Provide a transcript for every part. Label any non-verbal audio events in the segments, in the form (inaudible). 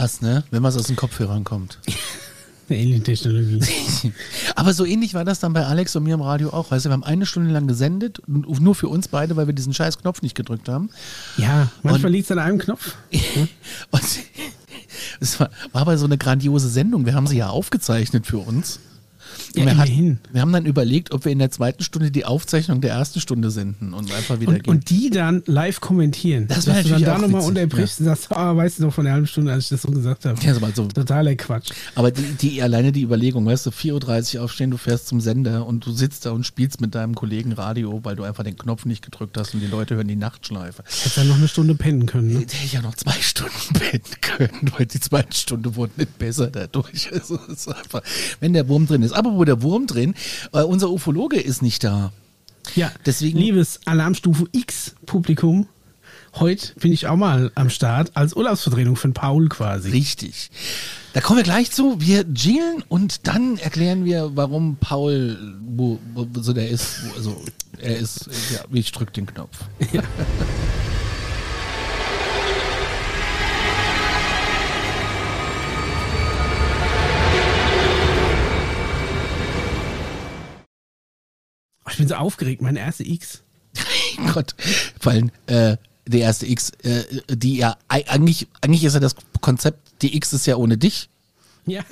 Krass, ne? Wenn was aus den Kopfhörern kommt. (laughs) Alien-Technologie. (laughs) Aber so ähnlich war das dann bei Alex und mir im Radio auch. Weißt du, wir haben eine Stunde lang gesendet, nur für uns beide, weil wir diesen scheiß Knopf nicht gedrückt haben. Ja, manchmal liegt es an einem Knopf. (laughs) und es war, war aber so eine grandiose Sendung. Wir haben sie ja aufgezeichnet für uns. Ja, wir, immerhin. Hat, wir haben dann überlegt, ob wir in der zweiten Stunde die Aufzeichnung der ersten Stunde senden und einfach wieder und, gehen. Und die dann live kommentieren. Das wäre du dann natürlich da nochmal unterbrichst und sagst, ah, weißt du noch von der halben Stunde, als ich das so gesagt habe. Ja, so mal so. Totaler Quatsch. Aber die, die, alleine die Überlegung, weißt du, 4.30 Uhr aufstehen, du fährst zum Sender und du sitzt da und spielst mit deinem Kollegen Radio, weil du einfach den Knopf nicht gedrückt hast und die Leute hören die Nachtschleife. Hättest dann noch eine Stunde pennen können. Ne? Hätte ich ja noch zwei (laughs) Stunden pennen können, weil die zweite Stunde wurde nicht besser dadurch. (laughs) Also, ist einfach, wenn der Wurm drin ist. Aber wo der Wurm drin, äh, unser Ufologe ist nicht da. Ja, Deswegen- liebes Alarmstufe X Publikum, heute bin ich auch mal am Start als Urlaubsvertretung von Paul quasi. Richtig. Da kommen wir gleich zu. Wir jingeln und dann erklären wir, warum Paul wo, wo, so der ist. Wo, also er ist, ja, ich drück den Knopf. Ich (laughs) bin so aufgeregt, mein erste X. (laughs) Gott, vor allem äh, der erste X, äh, die ja ei- eigentlich, eigentlich ist ja das Konzept, die X ist ja ohne dich. Ja.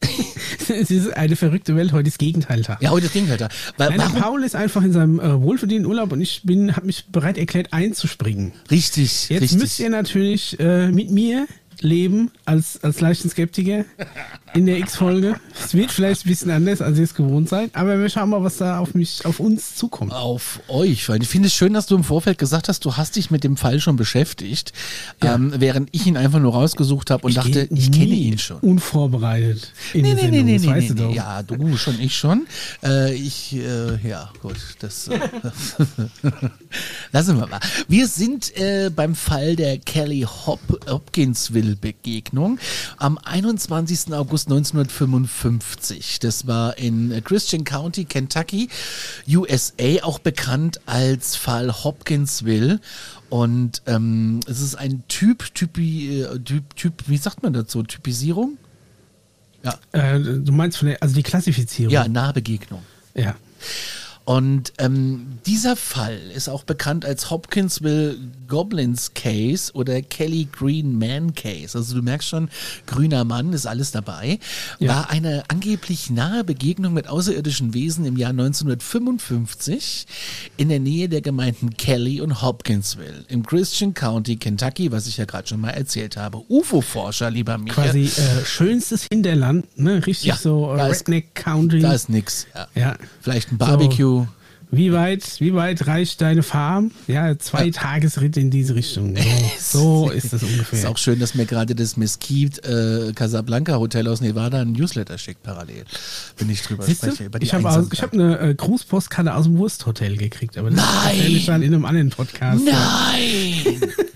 (laughs) es ist eine verrückte Welt, heute ist Gegenteil da. Ja, heute Ding halt da. Weil, Nein? Paul ist einfach in seinem äh, wohlverdienten Urlaub und ich bin, habe mich bereit erklärt, einzuspringen. Richtig, Jetzt richtig. müsst ihr natürlich äh, mit mir leben als, als leichten Skeptiker in der X-Folge. Es wird vielleicht ein bisschen anders, als ihr es gewohnt seid, aber wir schauen mal, was da auf mich, auf uns zukommt. auf euch, weil ich finde es schön, dass du im Vorfeld gesagt hast, du hast dich mit dem Fall schon beschäftigt, ähm, während ich ihn einfach nur rausgesucht habe und dachte, geh ich kenne ihn schon. Unvorbereitet in Nee, nee, nee, Sendung, nee, nee, nee, doch. nee. Ja, du schon, ich schon. Äh, ich, äh, ja, gut, das äh, (laughs) lassen wir mal. Wir sind äh, beim Fall der Kelly Hop Hopkinsville-Begegnung am 21. August 1955. Das war in Christian County, Kentucky, USA, auch bekannt als Fall Hopkinsville. Und ähm, es ist ein Typ, Typi, äh, typ, typ, wie sagt man dazu? Typisierung? Ja, Äh, du meinst von der, also die Klassifizierung. ja, Nahbegegnung. ja. Und ähm, dieser Fall ist auch bekannt als Hopkinsville Goblins Case oder Kelly Green Man Case. Also du merkst schon, grüner Mann ist alles dabei. Ja. War eine angeblich nahe Begegnung mit außerirdischen Wesen im Jahr 1955 in der Nähe der Gemeinden Kelly und Hopkinsville im Christian County, Kentucky, was ich ja gerade schon mal erzählt habe. UFO-Forscher, lieber Michael. Quasi äh, schönstes Hinterland, ne? Richtig Ja, so äh, ist- Redneck County. Da ist nix. Ja. ja. Vielleicht ein Barbecue. Wie weit, wie weit reicht deine Farm? Ja, zwei Tagesritt in diese Richtung. (laughs) So, so ist das ungefähr. Ist auch schön, dass mir gerade das Mesquite äh, Casablanca Hotel aus Nevada ein Newsletter schickt parallel, wenn ich drüber Siehst spreche. Ich habe hab eine äh, Grußpostkarte aus dem Wursthotel gekriegt, aber das Nein! ich dann in einem anderen Podcast. Nein! (laughs)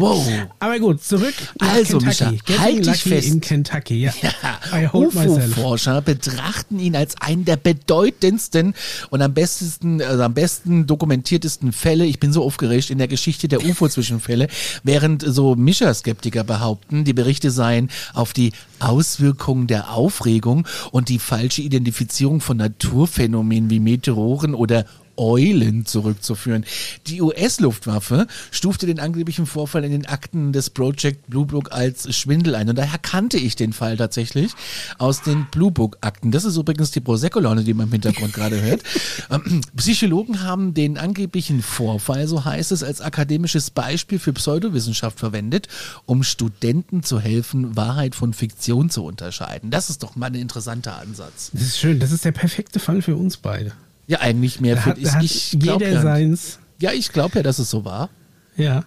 wow! Aber gut, zurück Also, Kentucky. Micha, halt dich fest. in Kentucky, ja. (laughs) Myself. UFO-Forscher betrachten ihn als einen der bedeutendsten und am besten, also am besten dokumentiertesten Fälle, ich bin so aufgeregt, in der Geschichte der UFO-Zwischenfälle, während so Mischer-Skeptiker behaupten, die Berichte seien auf die Auswirkungen der Aufregung und die falsche Identifizierung von Naturphänomenen wie Meteoren oder Eulen zurückzuführen. Die US-Luftwaffe stufte den angeblichen Vorfall in den Akten des Project Blue Book als Schwindel ein. Und daher kannte ich den Fall tatsächlich aus den Blue Book-Akten. Das ist übrigens die Prosecco-Laune, die man im Hintergrund gerade hört. Ähm, Psychologen haben den angeblichen Vorfall, so heißt es, als akademisches Beispiel für Pseudowissenschaft verwendet, um Studenten zu helfen, Wahrheit von Fiktion zu unterscheiden. Das ist doch mal ein interessanter Ansatz. Das ist schön, das ist der perfekte Fall für uns beide. Ja, eigentlich mehr für hat, da hat ich, ich glaub jeder ja, seins. ja, ich glaube ja, dass es so war. Ja.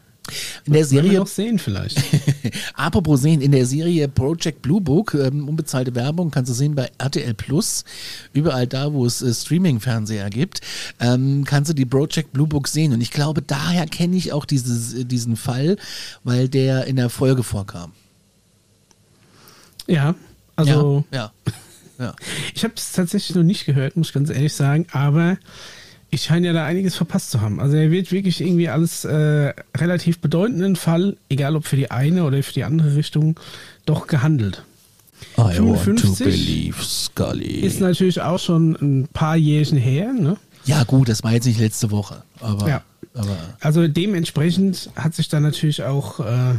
In der Werden wir Serie, noch sehen vielleicht. (laughs) apropos sehen, in der Serie Project Blue Book, ähm, unbezahlte Werbung, kannst du sehen bei RTL Plus, überall da, wo es äh, Streaming-Fernseher gibt, ähm, kannst du die Project Blue Book sehen. Und ich glaube, daher kenne ich auch dieses, äh, diesen Fall, weil der in der Folge vorkam. ja, also ja, ja. Ja. ich habe es tatsächlich noch nicht gehört, muss ich ganz ehrlich sagen, aber ich scheine ja da einiges verpasst zu haben. Also er wird wirklich irgendwie als äh, relativ bedeutenden Fall, egal ob für die eine oder für die andere Richtung, doch gehandelt. I 55 want to believe Scully. Ist natürlich auch schon ein paar Jährchen her, ne? Ja, gut, das war jetzt nicht letzte Woche, aber. Ja. aber also dementsprechend hat sich dann natürlich auch, äh,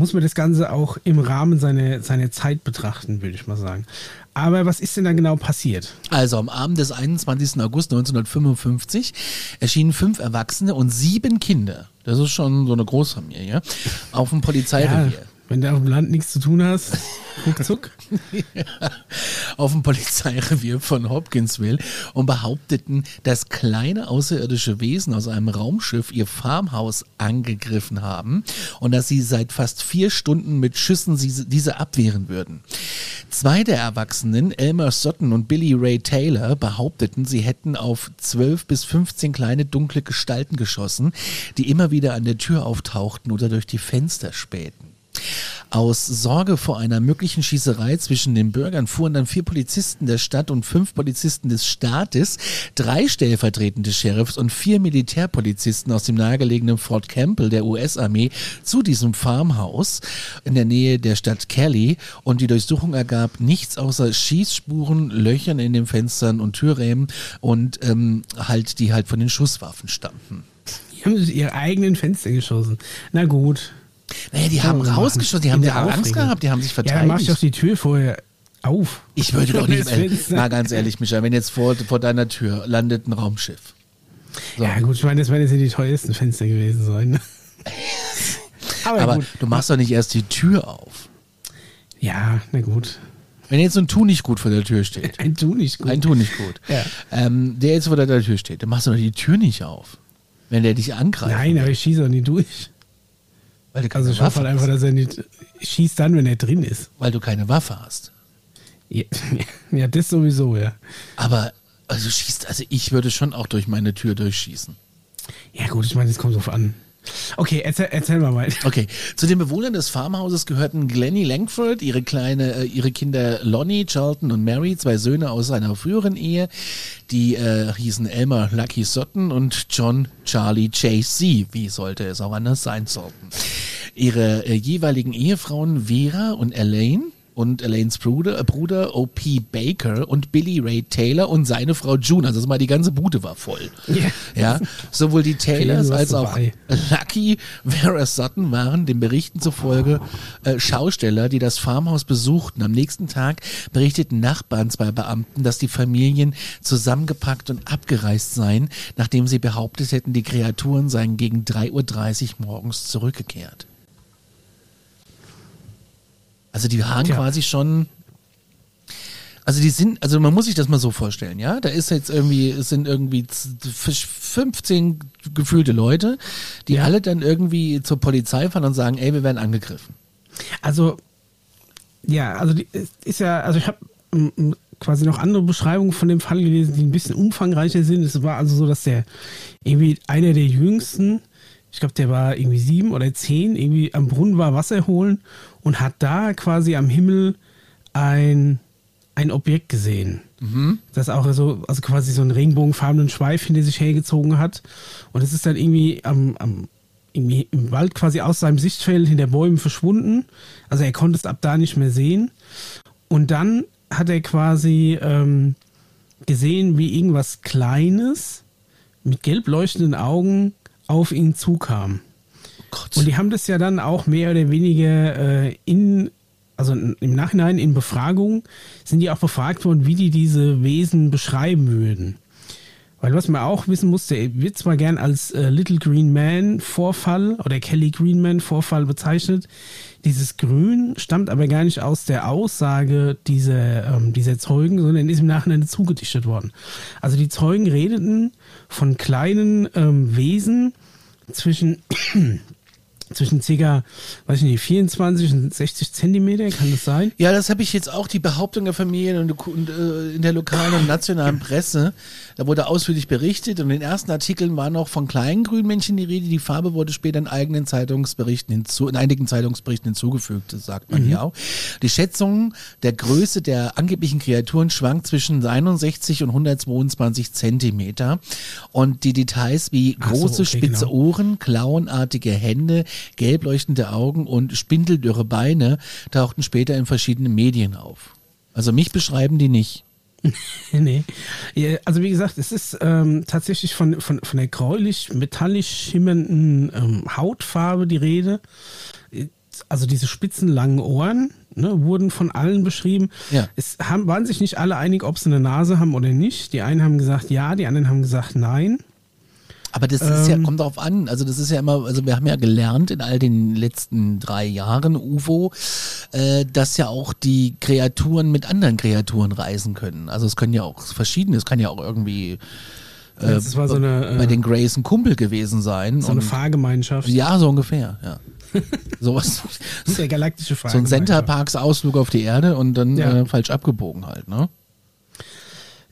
muss man das Ganze auch im Rahmen seiner seine Zeit betrachten, würde ich mal sagen. Aber was ist denn da genau passiert? Also am Abend des 21. August 1955 erschienen fünf Erwachsene und sieben Kinder. Das ist schon so eine Großfamilie. Auf dem Polizeirevier. Ja, wenn du auf dem Land nichts zu tun hast, ruckzuck. (laughs) auf dem Polizeirevier von Hopkinsville und behaupteten, dass kleine außerirdische Wesen aus einem Raumschiff ihr Farmhaus angegriffen haben und dass sie seit fast vier Stunden mit Schüssen diese abwehren würden. Zwei der Erwachsenen, Elmer Sutton und Billy Ray Taylor, behaupteten, sie hätten auf zwölf bis 15 kleine dunkle Gestalten geschossen, die immer wieder an der Tür auftauchten oder durch die Fenster spähten. Aus Sorge vor einer möglichen Schießerei zwischen den Bürgern fuhren dann vier Polizisten der Stadt und fünf Polizisten des Staates, drei stellvertretende Sheriffs und vier Militärpolizisten aus dem nahegelegenen Fort Campbell der US-Armee zu diesem Farmhaus in der Nähe der Stadt Kelly und die Durchsuchung ergab nichts außer Schießspuren, Löchern in den Fenstern und Türrämen und ähm, halt die halt von den Schusswaffen stammten. Die haben sich ihre eigenen Fenster geschossen. Na gut. Naja, die haben rausgeschossen, die haben ja Angst gehabt, die haben sich verteidigt. Ja, mach doch die Tür vorher auf. Ich würde doch nicht, (laughs) äh, mal ganz ehrlich, Micha, wenn jetzt vor, vor deiner Tür landet ein Raumschiff. So. Ja gut, ich meine, das werden jetzt die teuersten Fenster gewesen sein. (laughs) Aber, Aber du machst doch nicht erst die Tür auf. Ja, na gut. Wenn jetzt so ein Tu nicht gut vor der Tür steht. (laughs) Ein Tu nicht gut. Ein Tu nicht gut. Ja. Ähm, der jetzt vor der Tür steht, dann machst du doch die Tür nicht auf. Wenn der dich angreift. Nein, aber ich schieße doch nicht durch. Weil du keine also ich hoffe halt einfach, dass er nicht schießt dann, wenn er drin ist. Weil du keine Waffe hast. Ja, (laughs) ja das sowieso, ja. Aber also schießt, also ich würde schon auch durch meine Tür durchschießen. Ja gut, ich meine, es kommt drauf an. Okay, erzähl, erzähl mal weiter. Okay, zu den Bewohnern des Farmhauses gehörten Glennie Langford, ihre kleine, äh, ihre Kinder Lonnie, Charlton und Mary, zwei Söhne aus einer früheren Ehe, die äh, hießen Elmer Lucky Sutton und John Charlie Chase C, wie sollte es auch anders sein sollten. Ihre äh, jeweiligen Ehefrauen Vera und Elaine und Elaines Bruder, äh, Bruder O.P. Baker und Billy Ray Taylor und seine Frau June. Also mal die ganze Bude war voll. Yeah. Ja, sowohl die Taylors als auch Lucky Vera Sutton waren den Berichten zufolge äh, Schausteller, die das Farmhaus besuchten. Am nächsten Tag berichteten Nachbarn zwei Beamten, dass die Familien zusammengepackt und abgereist seien, nachdem sie behauptet hätten, die Kreaturen seien gegen 3.30 Uhr morgens zurückgekehrt. Also die haben Tja. quasi schon. Also die sind, also man muss sich das mal so vorstellen, ja. Da ist jetzt irgendwie, es sind irgendwie 15 gefühlte Leute, die ja. alle dann irgendwie zur Polizei fahren und sagen, ey, wir werden angegriffen. Also, ja, also die, ist ja, also ich habe quasi noch andere Beschreibungen von dem Fall gelesen, die ein bisschen umfangreicher sind. Es war also so, dass der irgendwie einer der jüngsten, ich glaube, der war irgendwie sieben oder zehn, irgendwie am Brunnen war Wasser holen und hat da quasi am Himmel ein, ein Objekt gesehen. Mhm. Das auch so, also quasi so einen regenbogenfarbenen Schweif hinter sich hergezogen hat. Und es ist dann irgendwie am, am irgendwie im Wald quasi aus seinem Sichtfeld hinter Bäumen verschwunden. Also er konnte es ab da nicht mehr sehen. Und dann hat er quasi ähm, gesehen, wie irgendwas Kleines mit gelb leuchtenden Augen auf ihn zukam. Gott. Und die haben das ja dann auch mehr oder weniger äh, in, also im Nachhinein in Befragung, sind die auch befragt worden, wie die diese Wesen beschreiben würden. Weil was man auch wissen muss, der wird zwar gern als äh, Little Green Man Vorfall oder Kelly Green Man Vorfall bezeichnet. Dieses Grün stammt aber gar nicht aus der Aussage dieser, ähm, dieser Zeugen, sondern ist im Nachhinein zugedichtet worden. Also die Zeugen redeten von kleinen ähm, Wesen zwischen zwischen ca. weiß ich nicht, 24 und 60 Zentimeter, kann das sein? Ja, das habe ich jetzt auch die Behauptung der Familien und, und äh, in der lokalen und nationalen Presse. Da wurde ausführlich berichtet und in den ersten Artikeln war noch von kleinen Grünmännchen die Rede. Die Farbe wurde später in eigenen Zeitungsberichten hinzu, in einigen Zeitungsberichten hinzugefügt, das sagt man hier auch. Die Schätzung der Größe der angeblichen Kreaturen schwankt zwischen 61 und 122 Zentimeter. Und die Details wie Ach so, große okay, spitze genau. Ohren, klauenartige Hände, gelb leuchtende Augen und spindeldürre Beine tauchten später in verschiedenen Medien auf. Also mich beschreiben die nicht. (laughs) nee. Ja, Also wie gesagt, es ist ähm, tatsächlich von, von, von der gräulich-metallisch schimmernden ähm, Hautfarbe die Rede. Also diese spitzen langen Ohren ne, wurden von allen beschrieben. Ja. Es haben, waren sich nicht alle einig, ob sie eine Nase haben oder nicht. Die einen haben gesagt ja, die anderen haben gesagt nein. Aber das ist ja, Ähm. kommt darauf an. Also das ist ja immer, also wir haben ja gelernt in all den letzten drei Jahren UFO, äh, dass ja auch die Kreaturen mit anderen Kreaturen reisen können. Also es können ja auch verschiedene, es kann ja auch irgendwie äh, Das war so eine, bei äh, den Grays ein Kumpel gewesen sein. so eine Fahrgemeinschaft. ja, so ungefähr, ja. (laughs) Sowas. Der galaktische So ein Fahrgemeinschaft. Centerparks Ausflug auf die Erde und dann Ja. äh, falsch abgebogen halt, ne?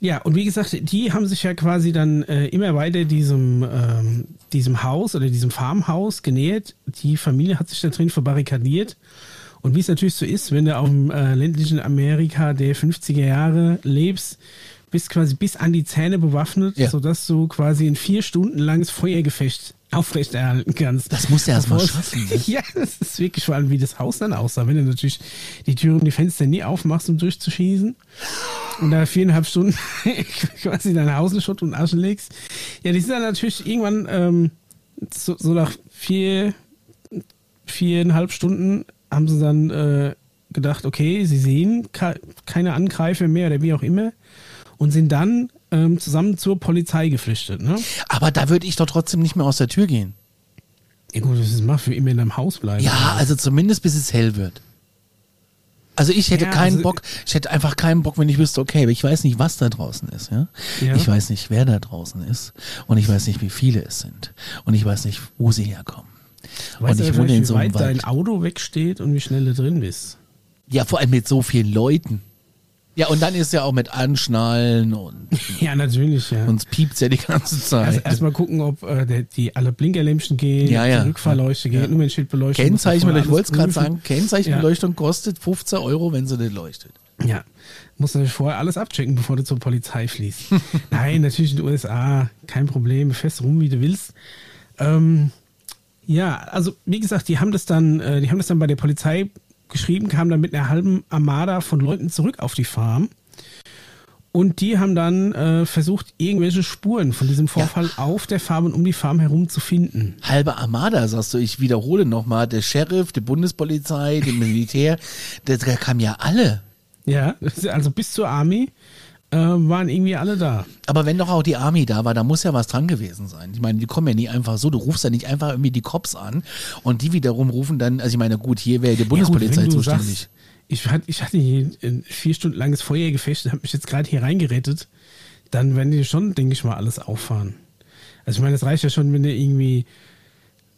Ja, und wie gesagt, die haben sich ja quasi dann äh, immer weiter diesem, ähm, diesem Haus oder diesem Farmhaus genähert. Die Familie hat sich da drin verbarrikadiert. Und wie es natürlich so ist, wenn du auf dem äh, ländlichen Amerika der 50er Jahre lebst, bist quasi bis an die Zähne bewaffnet, Ja. sodass du quasi ein vier Stunden langes Feuergefecht aufrechterhalten kannst. Das musst du erst mal schaffen, (laughs) ne? Ja, das ist wirklich vor allem, wie das Haus dann aussah. Wenn du natürlich die Türen und die Fenster nie aufmachst, um durchzuschießen und da viereinhalb Stunden (laughs) quasi dein Haus in Schutt und Asche legst. Ja, die sind dann natürlich irgendwann ähm, so, so nach vier, viereinhalb Stunden haben sie dann äh, gedacht, okay, sie sehen ke- keine Angreifer mehr oder wie auch immer und sind dann ähm, zusammen zur Polizei geflüchtet. Ne? Aber da würde ich doch trotzdem nicht mehr aus der Tür gehen. Ja gut, das ist mal für immer in deinem Haus bleiben. Ja, also zumindest bis es hell wird. Also ich hätte Ja, keinen also- Bock, ich hätte einfach keinen Bock, wenn ich wüsste, okay, aber ich weiß nicht, was da draußen ist, ja? Ja. Ich weiß nicht, wer da draußen ist und ich weiß nicht, wie viele es sind und ich weiß nicht, wo sie herkommen. Weißt und du ich wohne in so einem weit dein Wald. Auto wegsteht und wie schnell du drin bist? Ja, vor allem mit so vielen Leuten. Ja, und dann ist ja auch mit Anschnallen und (laughs) Ja, natürlich, ja. uns piept's ja die ganze Zeit. Also erstmal gucken, ob äh, die alle Blinkerlämpchen gehen, Ja, ja. die Rückfahrleuchte Ja. gehen, Nummernschild-Beleuchtung. Man ich wollte es gerade sagen, Kennzeichenbeleuchtung kostet 15 Euro, wenn sie nicht leuchtet. Ja, muss natürlich vorher alles abchecken, bevor du zur Polizei fließt. (laughs) Nein, natürlich in den USA, kein Problem, fest rum, wie du willst. Ähm, ja, also wie gesagt, die haben das dann, äh, die haben das dann bei der Polizei geschrieben, kamen dann mit einer halben Armada von Leuten zurück auf die Farm. Und die haben dann äh, versucht, irgendwelche Spuren von diesem Vorfall auf der Farm und um die Farm herum zu finden. Halbe Armada, sagst du, ich wiederhole nochmal, der Sheriff, die Bundespolizei, die Militär, (laughs) da kamen ja alle. Ja, (laughs) also bis zur Army äh, waren irgendwie alle da. Aber wenn doch auch die Army da war, da muss ja was dran gewesen sein. Ich meine, die kommen ja nie einfach so, du rufst ja nicht einfach irgendwie die Cops an und die wiederum rufen dann, also ich meine, gut, hier wäre die Bundespolizei Ja, gut, zuständig. Sagst, ich, hatte, ich hatte hier ein vier Stunden langes Feuergefecht, habe mich jetzt gerade hier reingerettet, dann werden die schon, denke ich mal, alles auffahren. Also ich meine, es reicht ja schon, wenn du irgendwie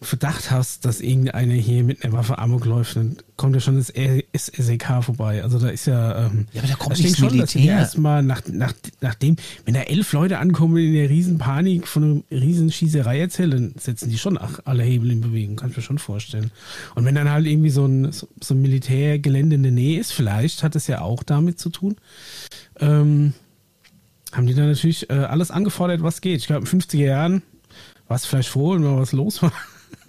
Verdacht hast, dass irgendeiner hier mit einer Waffe Amok läuft, dann kommt ja schon das SEK vorbei. Also da ist ja. Ähm, Ja, aber da kommt ich nicht denke das schon, Militär. erstmal nach, nach, nachdem, wenn da elf Leute ankommen in der Riesenpanik von einer Riesenschießerei erzählen, dann setzen die schon alle Hebel in Bewegung, kann ich mir schon vorstellen. Und wenn dann halt irgendwie so ein, so, so ein Militärgelände in der Nähe ist, vielleicht hat es ja auch damit zu tun, ähm, haben die dann natürlich äh, alles angefordert, was geht. Ich glaube, in 50er Jahren war es vielleicht froh, wenn mal was los war.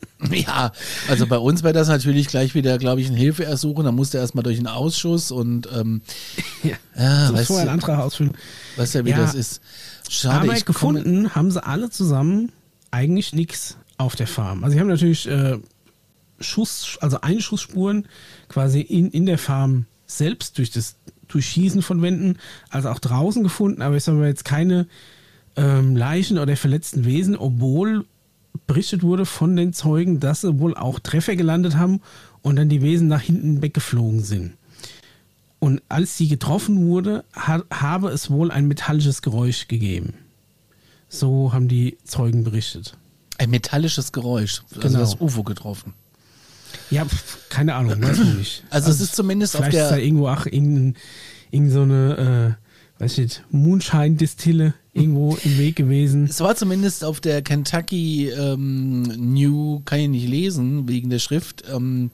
(laughs) Ja, also bei uns wäre das natürlich gleich wieder, glaube ich, ein Hilfeersuchen. Da musste erstmal durch einen Ausschuss und ähm, (laughs) Ja, ja, so weißt vorher einen du, Antrag ausfüllen. weißt ja, wie Ja. das ist. Schade, Aber ich komme, gefunden haben sie alle zusammen eigentlich nichts auf der Farm. Also sie haben natürlich äh, Schuss, also Einschussspuren quasi in, in der Farm selbst durch das Durchschießen von Wänden, also auch draußen gefunden, aber ich sage mal jetzt keine ähm, Leichen oder verletzten Wesen, obwohl berichtet wurde von den Zeugen, dass sie wohl auch Treffer gelandet haben und dann die Wesen nach hinten weggeflogen sind. Und als sie getroffen wurde, ha habe es wohl ein metallisches Geräusch gegeben. So haben die Zeugen berichtet. ein metallisches Geräusch, also Genau. das UFO getroffen. Ja, pf, keine Ahnung, weiß ich nicht. Also, es ist zumindest auf Vielleicht ist da der. irgendwo, ach, irgendein, irgend so eine, äh, weiß ich nicht, Moonshine-Distille irgendwo (laughs) im Weg gewesen. Es war zumindest auf der Kentucky ähm, New, kann ich nicht lesen, wegen der Schrift. Ähm,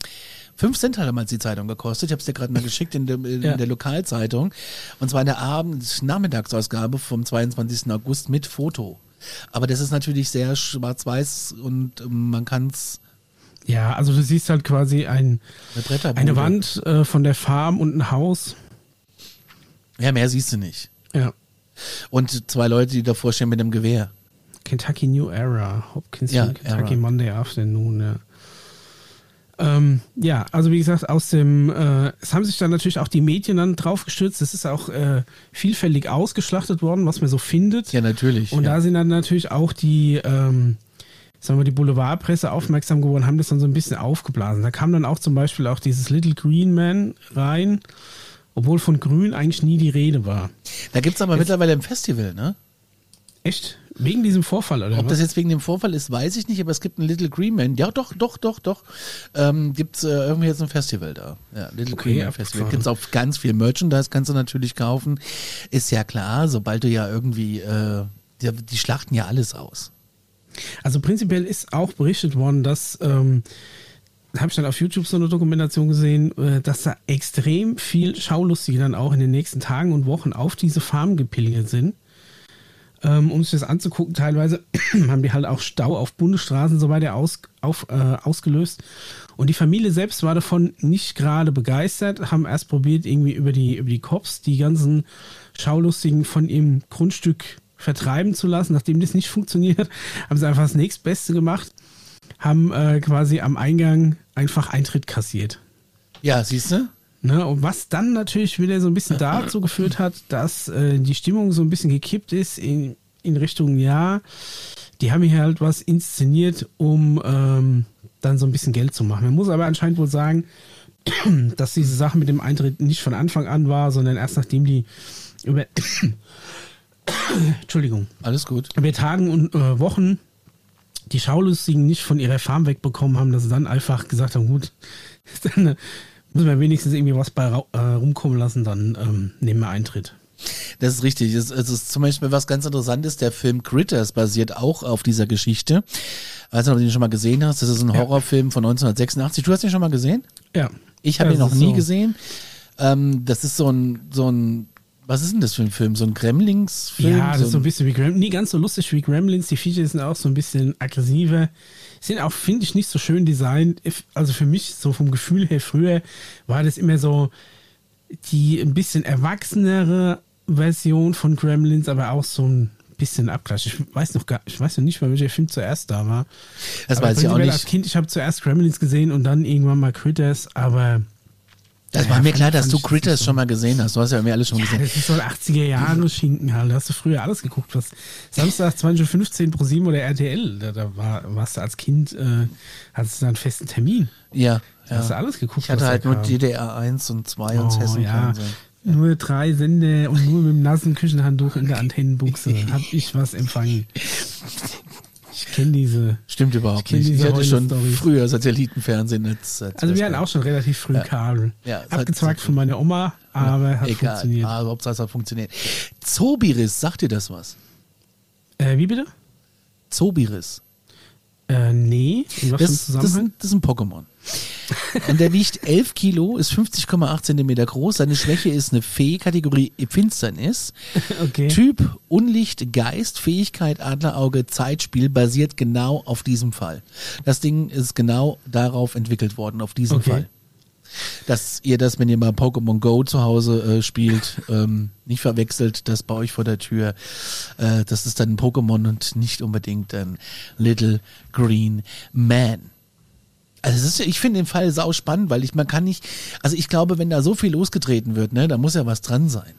5 Cent hat damals die Zeitung gekostet. Ich habe es dir gerade mal geschickt in, der- in Ja. der Lokalzeitung. Und zwar in der Abend-Nachmittagsausgabe vom 22. August mit Foto. Aber das ist natürlich sehr schwarz-weiß und ähm, man kann es Ja, also du siehst halt quasi ein, eine eine Wand äh, von der Farm und ein Haus. Ja, mehr siehst du nicht. Ja. Und zwei Leute, die davor stehen mit einem Gewehr. Kentucky New Era, Hopkins Ja, Kentucky Era. Monday Afternoon, ja. Ähm, ja, also wie gesagt, aus dem, äh, es haben sich dann natürlich auch die Medien dann drauf gestürzt. Es ist auch äh, vielfältig ausgeschlachtet worden, was man so findet. Ja, natürlich. Und ja. da sind dann natürlich auch die, ähm, sagen wir, die Boulevardpresse aufmerksam geworden, haben das dann so ein bisschen aufgeblasen. Da kam dann auch zum Beispiel auch dieses Little Green Man rein, obwohl von Grün eigentlich nie die Rede war. da gibt es aber mittlerweile ein Festival, ne? Echt? Wegen diesem Vorfall, oder Ob was? das jetzt wegen dem Vorfall ist, weiß ich nicht, aber es gibt ein Little Green Man. Ja, doch, doch, doch, doch. Ähm, gibt es äh, irgendwie jetzt ein Festival da. Ja, Little Okay, Green Man Festival. Gibt es auch ganz viel Merchandise, kannst du natürlich kaufen. Ist ja klar, sobald du ja irgendwie, äh, die, die schlachten ja alles aus. Also prinzipiell ist auch berichtet worden, dass, ähm, habe ich dann auf YouTube so eine Dokumentation gesehen, äh, dass da extrem viel Schaulustige dann auch in den nächsten Tagen und Wochen auf diese Farm gepilgert sind. Ähm, um sich das anzugucken, teilweise (clears throat) haben die halt auch Stau auf Bundesstraßen so weiter aus, auf, äh, ausgelöst. Und die Familie selbst war davon nicht gerade begeistert, haben erst probiert, irgendwie über die, über die Cops die ganzen Schaulustigen von ihrem Grundstück vertreiben zu lassen. Nachdem das nicht funktioniert, haben sie einfach das nächstbeste gemacht, haben äh, quasi am Eingang einfach Eintritt kassiert. Ja, siehst du? Ne, und was dann natürlich wieder so ein bisschen dazu geführt hat, dass äh, die Stimmung so ein bisschen gekippt ist in, in Richtung, ja, die haben hier halt was inszeniert, um ähm, dann so ein bisschen Geld zu machen. Man muss aber anscheinend wohl sagen, (clears throat) dass diese Sache mit dem Eintritt nicht von Anfang an war, sondern erst nachdem die über (coughs) Entschuldigung, Alles gut. über Tagen und äh, Wochen die Schaulustigen nicht von ihrer Farm wegbekommen haben, dass sie dann einfach gesagt haben, gut, (laughs) dann äh, müssen wir wenigstens irgendwie was bei äh, rumkommen lassen, dann ähm, nehmen wir Eintritt. Das ist richtig. Es, ist zum Beispiel was ganz Interessantes. Der Film Critters basiert auch auf dieser Geschichte. Weiß nicht, ob du den schon mal gesehen hast. Das ist ein Ja. Horrorfilm von 1986. Du hast den schon mal gesehen? Ja. Ich habe Ja, ihn noch nie so. gesehen. Ähm, das ist so ein, so ein, was ist denn das für ein Film? So ein Gremlings-Film? Ja, das ist so ein, bisschen wie Gremlins. Nie ganz so lustig wie Gremlins. Die Viecher sind auch so ein bisschen aggressiver. Sind auch, finde ich, nicht so schön designt. Also für mich, so vom Gefühl her, früher war das immer so die ein bisschen erwachsenere Version von Gremlins, aber auch so ein bisschen Abklatsch. Ich weiß noch gar, ich weiß noch nicht mal, welcher Film zuerst da war. das aber weiß ich auch prinzipiell Als nicht. Kind, ich habe zuerst Gremlins gesehen und dann irgendwann mal Critters, aber Das Ja, war mir klar, dass du Critters so. schon mal gesehen hast. Du hast ja mir alles schon Ja, gesehen. das ist so ein 80er Jahre Schinken halt. Da hast du früher alles geguckt. Was Samstag 20.15 Uhr pro 7 oder RTL. Da, da war, warst du als Kind, äh, hattest du da einen festen Termin. Ja, Da hast du ja. alles geguckt. Ich hatte halt nur. DDR 1 und 2 und Oh, Hessen ja. Nur drei Sender und nur mit dem nassen Küchenhandtuch in der (laughs) Antennenbuchse hab ich was empfangen. (laughs) Ich kenne diese. Stimmt überhaupt kenn nicht. Ich hatte schon früher Satellitenfernsehen als, als Also wir hatten auch schon relativ früh Ja. Kabel. Ja, Abgezwackt von meiner Oma, aber hat Egal, funktioniert. Ah, Hauptsache es hat funktioniert. Zobiris, sagt dir das was? Äh, wie bitte? Zobiris. Äh, nee. In was für Das, das, Zusammenhang? das ist ein Pokémon. (laughs) Und der wiegt 11 Kilo, ist 50,8 Zentimeter groß. Seine Schwäche ist eine Fee, Kategorie Finsternis. (laughs) okay. Typ Unlicht, Geist, Fähigkeit, Adlerauge, Zeitspiel basiert genau auf diesem Fall. Das Ding ist genau darauf entwickelt worden, auf diesen Okay. Fall. Dass ihr das, wenn ihr mal Pokémon Go zu Hause äh, spielt, (laughs) ähm, nicht verwechselt, das bei euch vor der Tür. Äh, das ist dann ein Pokémon und nicht unbedingt ein Little Green Man. Also ist, ich finde den Fall sau spannend, weil ich man kann nicht, also ich glaube, wenn da so viel losgetreten wird, ne, da muss ja was dran sein.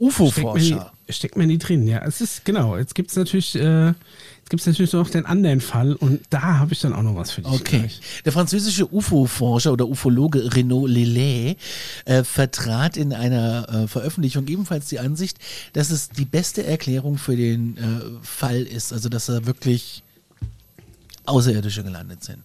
UFO-Forscher. steckt man nie drin, ja. Es ist, genau, jetzt gibt es natürlich, äh, jetzt gibt's natürlich noch den anderen Fall und da habe ich dann auch noch was für dich. Okay. gleich. Der französische UFO-Forscher oder Ufologe Renaud Lelay äh, vertrat in einer äh, Veröffentlichung ebenfalls die Ansicht, dass es die beste Erklärung für den äh, Fall ist, also dass da wirklich Außerirdische gelandet sind.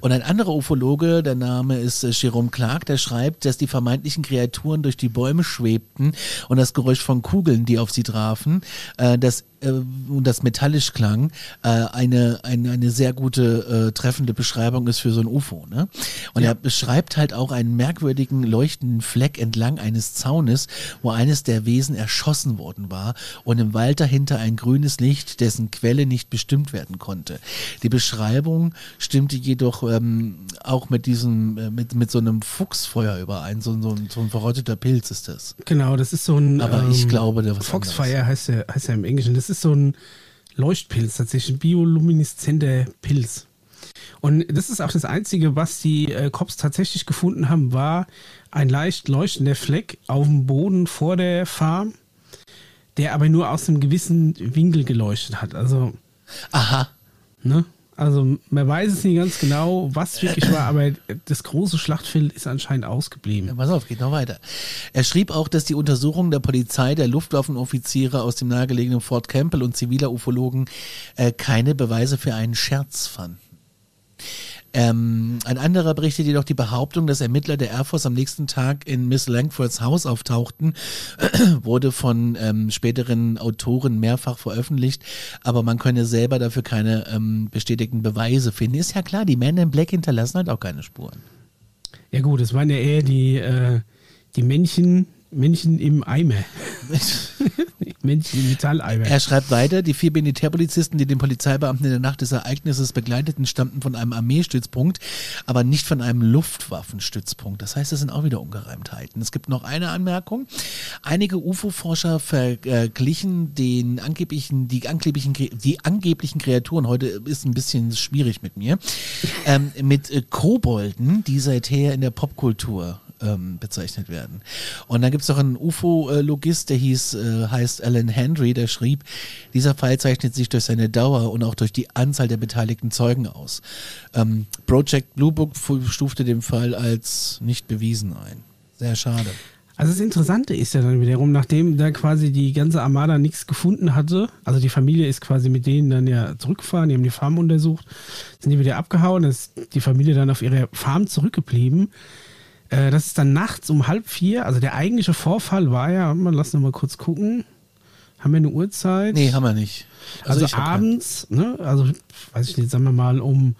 Und ein anderer Ufologe, der Name ist äh, Jerome Clark, der schreibt, dass die vermeintlichen Kreaturen durch die Bäume schwebten und das Geräusch von Kugeln, die auf sie trafen, äh, das äh, und das metallisch klang, äh, eine, eine, eine sehr gute äh, treffende Beschreibung ist für so ein UFO. Ne? Und ja. er beschreibt halt auch einen merkwürdigen leuchtenden Fleck entlang eines Zaunes, wo eines der Wesen erschossen worden war und im Wald dahinter ein grünes Licht, dessen Quelle nicht bestimmt werden konnte. Die Beschreibung stimmte jedoch ähm, auch mit diesem, äh, mit, mit so einem Fuchsfeuer überein. So, so, so ein verrotteter Pilz ist das. Genau, das ist so ein. Aber ähm, ich glaube, der was Foxfire heißt ja, heißt ja im Englischen. Das ist so ein Leuchtpilz, tatsächlich ein biolumineszenter Pilz. Und das ist auch das Einzige, was die äh, Cops tatsächlich gefunden haben, war ein leicht leuchtender Fleck auf dem Boden vor der Farm, der aber nur aus einem gewissen Winkel geleuchtet hat. Also. Aha. Ne? Also man weiß es nicht ganz genau, was wirklich war, aber das große Schlachtfeld ist anscheinend ausgeblieben. Ja, pass auf, geht noch weiter. Er schrieb auch, dass die Untersuchungen der Polizei, der Luftwaffenoffiziere aus dem nahegelegenen Fort Campbell und ziviler Ufologen äh, keine Beweise für einen Scherz fanden. Ähm, ein anderer berichtet jedoch die Behauptung, dass Ermittler der Air Force am nächsten Tag in Miss Langfords Haus auftauchten, (clears throat) wurde von ähm, späteren Autoren mehrfach veröffentlicht, aber man könne selber dafür keine ähm, bestätigten Beweise finden. Ist ja klar, die Men in Black hinterlassen halt auch keine Spuren. Ja gut, es waren ja eher die, äh, die Männchen, Männchen im Eimer. (laughs) Männchen im Metalleimer. Er schreibt weiter, die vier Militärpolizisten, die den Polizeibeamten in der Nacht des Ereignisses begleiteten, stammten von einem Armeestützpunkt, aber nicht von einem Luftwaffenstützpunkt. Das heißt, das sind auch wieder Ungereimtheiten. Es gibt noch eine Anmerkung. Einige UFO-Forscher verglichen den angeblichen, die angeblichen, die angeblichen Kreaturen, heute ist ein bisschen schwierig mit mir, ähm, mit äh, Kobolden, die seither in der Popkultur ähm, bezeichnet werden. Und dann gibt es auch einen UFO-Logist, der hieß, äh, heißt Alan Henry, der schrieb, dieser Fall zeichnet sich durch seine Dauer und auch durch die Anzahl der beteiligten Zeugen aus. Ähm, Project Blue Book stufte den Fall als nicht bewiesen ein. Sehr schade. Also das Interessante ist ja dann wiederum, nachdem da quasi die ganze Armada nichts gefunden hatte, also die Familie ist quasi mit denen dann ja zurückgefahren, die haben die Farm untersucht, sind die wieder abgehauen, ist die Familie dann auf ihre Farm zurückgeblieben. Äh, das ist dann nachts um halb vier. Also der eigentliche Vorfall war ja, man lass noch mal kurz gucken. Haben wir eine Uhrzeit? Nee, haben wir nicht. Also, also abends, ne? Also, weiß ich nicht, sagen wir mal um,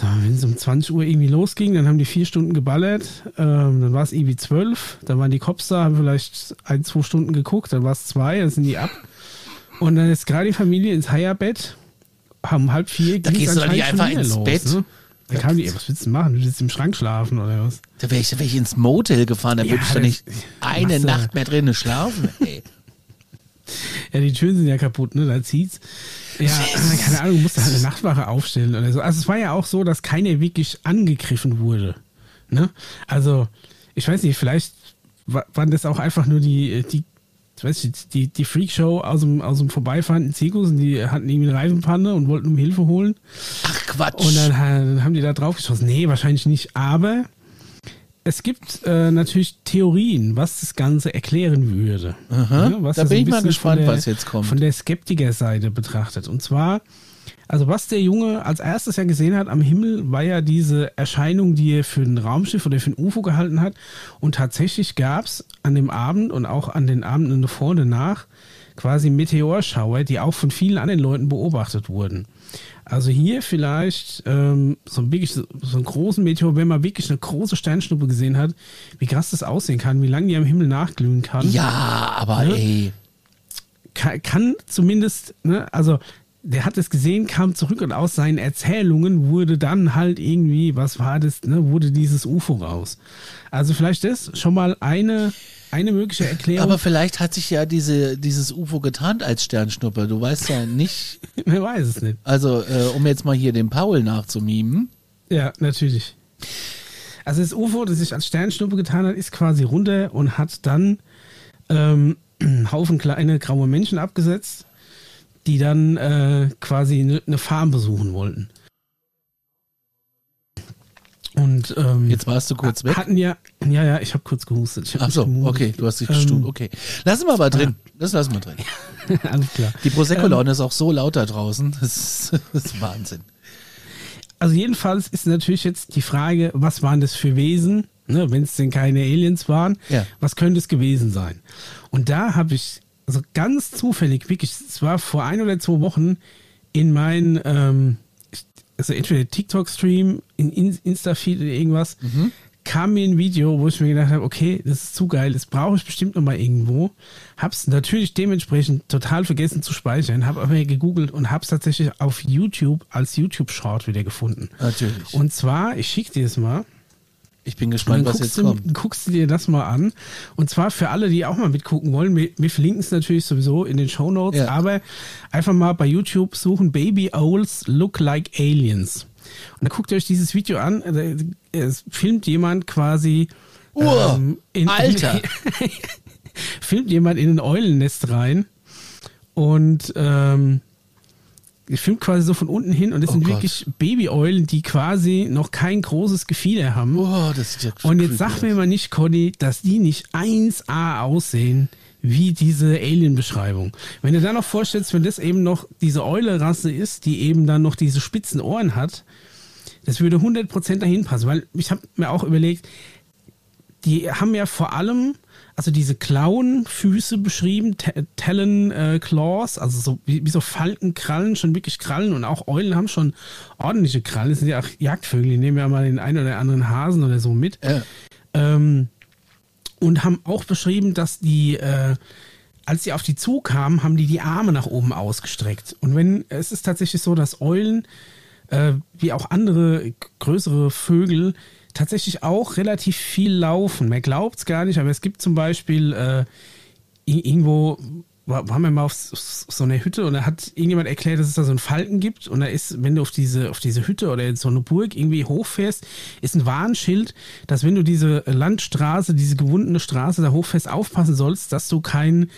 wenn es um 20 Uhr irgendwie losging, dann haben die vier Stunden geballert. Ähm, dann war es irgendwie zwölf. Dann waren die Cops da, haben vielleicht ein, zwei Stunden geguckt. Dann war es zwei, dann sind die ab. Und dann ist gerade die Familie ins Heierbett. Um halb vier. Da gehst du doch nicht einfach ins los, Bett. Ne? Da kam die, was willst du machen? Du willst im Schrank schlafen oder was? Da wäre ich, wär ich ins Motel gefahren, da ja, würde ich doch nicht eine Nacht mehr drinnen schlafen, ey. (laughs) Ja, die Türen sind ja kaputt, ne? Da zieht's. Ja, (laughs) keine Ahnung, du musst halt eine Nachtwache aufstellen oder so. Also es war ja auch so, dass keiner wirklich angegriffen wurde. Ne? Also, ich weiß nicht, vielleicht waren das auch einfach nur die, die weiß nicht, die, die Freakshow aus dem, aus dem Vorbeifahren in Zirkus und die hatten irgendwie eine Reifenpanne und wollten um Hilfe holen. Ach Quatsch. Und dann, dann haben die da drauf geschossen. Nee, wahrscheinlich nicht. Aber es gibt äh, natürlich Theorien, was das Ganze erklären würde. Aha, ja, da bin ich mal gespannt, der, was jetzt kommt. Von der Skeptikerseite betrachtet. Und zwar also was der Junge als erstes ja gesehen hat am Himmel, war ja diese Erscheinung, die er für ein Raumschiff oder für ein UFO gehalten hat. Und tatsächlich gab es an dem Abend und auch an den Abenden davor und danach quasi Meteorschauer, die auch von vielen anderen Leuten beobachtet wurden. Also hier vielleicht ähm, so, wirklich, so einen großen Meteor, wenn man wirklich eine große Sternschnuppe gesehen hat, wie krass das aussehen kann, wie lange die am Himmel nachglühen kann. Ja, aber ne? ey. Kann, kann zumindest, ne, also der hat es gesehen, kam zurück und aus seinen Erzählungen wurde dann halt irgendwie, was war das, ne, wurde dieses UFO raus. Also vielleicht das schon mal eine, eine mögliche Erklärung. Aber vielleicht hat sich ja diese, dieses UFO getarnt als Sternschnuppe. Du weißt ja nicht. (laughs) Wer weiß es nicht. Also, äh, um jetzt mal hier den Paul nachzumimen. Ja, natürlich. Also das UFO, das sich als Sternschnuppe getan hat, ist quasi runter und hat dann ähm, einen (clears throat) Haufen kleine graue Menschen abgesetzt die dann äh, quasi eine ne Farm besuchen wollten. Und ähm, jetzt warst du kurz weg. Hatten ja, ja, ja, ich habe kurz gehustet. Ach so, okay, du hast dich gestuhlt. Ähm, okay, lassen wir aber drin. Ah. Das lassen wir drin. (laughs) Alles klar. Die Prosecco-Laune ähm, ist auch so laut da draußen. Das ist, (laughs) das ist Wahnsinn. also jedenfalls ist natürlich jetzt die Frage, was waren das für Wesen? Ne, Wenn es denn keine Aliens waren, Ja. was könnte es gewesen sein? Und da habe ich also ganz zufällig, wirklich, es war vor ein oder zwei Wochen in meinen, ähm, also entweder TikTok-Stream, in In- Insta-Feed oder irgendwas, kam mir ein Video, wo ich mir gedacht habe, okay, das ist zu geil, das brauche ich bestimmt noch mal irgendwo. Hab's natürlich dementsprechend total vergessen zu speichern, habe aber gegoogelt und hab's tatsächlich auf YouTube als YouTube-Short wieder gefunden. Natürlich. Und zwar, ich schicke dir es mal. Ich bin gespannt, was jetzt du, kommt. guckst du dir das mal an. Und zwar für alle, die auch mal mitgucken wollen. Wir, wir verlinken es natürlich sowieso in den Show Notes. Ja. Aber einfach mal bei YouTube suchen Baby Owls Look Like Aliens. Und dann guckt ihr euch dieses Video an. Äh, Es filmt jemand quasi. Uah, ähm, in, Alter. (laughs) filmt jemand in ein Eulennest rein. Und ähm, filmt quasi so von unten hin. Und es Oh sind Gott. wirklich Baby-Eulen, die quasi noch kein großes Gefieder haben. Oh, das sieht ja Und jetzt sag mir mal nicht, Conny, dass die nicht 1A aussehen wie diese Alien-Beschreibung. Wenn du dann noch vorstellst, wenn das eben noch diese Eule-Rasse ist, die eben dann noch diese spitzen Ohren hat, das würde 100% dahin passen, weil ich habe mir auch überlegt, die haben ja vor allem, also diese Klauenfüße beschrieben, Ta- Talon äh, Claws, also so wie, wie so Falkenkrallen, schon wirklich Krallen und auch Eulen haben schon ordentliche Krallen. Das sind ja auch Jagdvögel, die nehmen ja mal den einen oder anderen Hasen oder so mit. Ja. Ähm, und haben auch beschrieben, dass die, äh, als sie auf die zukamen, haben die die Arme nach oben ausgestreckt. Und wenn es ist tatsächlich so, dass Eulen, äh, wie auch andere größere Vögel, tatsächlich auch relativ viel laufen. Man glaubt es gar nicht, aber es gibt zum Beispiel äh, irgendwo wa- waren wir mal auf so einer Hütte und da hat irgendjemand erklärt, dass es da so einen Falken gibt und da ist, wenn du auf diese, auf diese Hütte oder in so eine Burg irgendwie hochfährst, ist ein Warnschild, dass wenn du diese Landstraße, diese gewundene Straße da hochfährst, aufpassen sollst, dass du keinen